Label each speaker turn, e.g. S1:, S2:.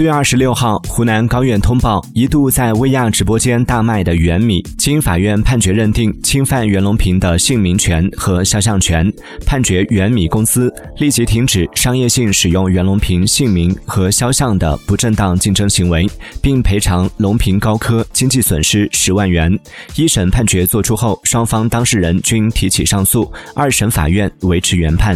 S1: 四月二十六号，湖南高院通报，一度在薇娅直播间大卖的原米，经法院判决认定侵犯袁隆平的姓名权和肖像权，判决原米公司立即停止商业性使用袁隆平姓名和肖像的不正当竞争行为，并赔偿隆平高科经济损失十万元。一审判决作出后，双方当事人均提起上诉，二审法院维持原判。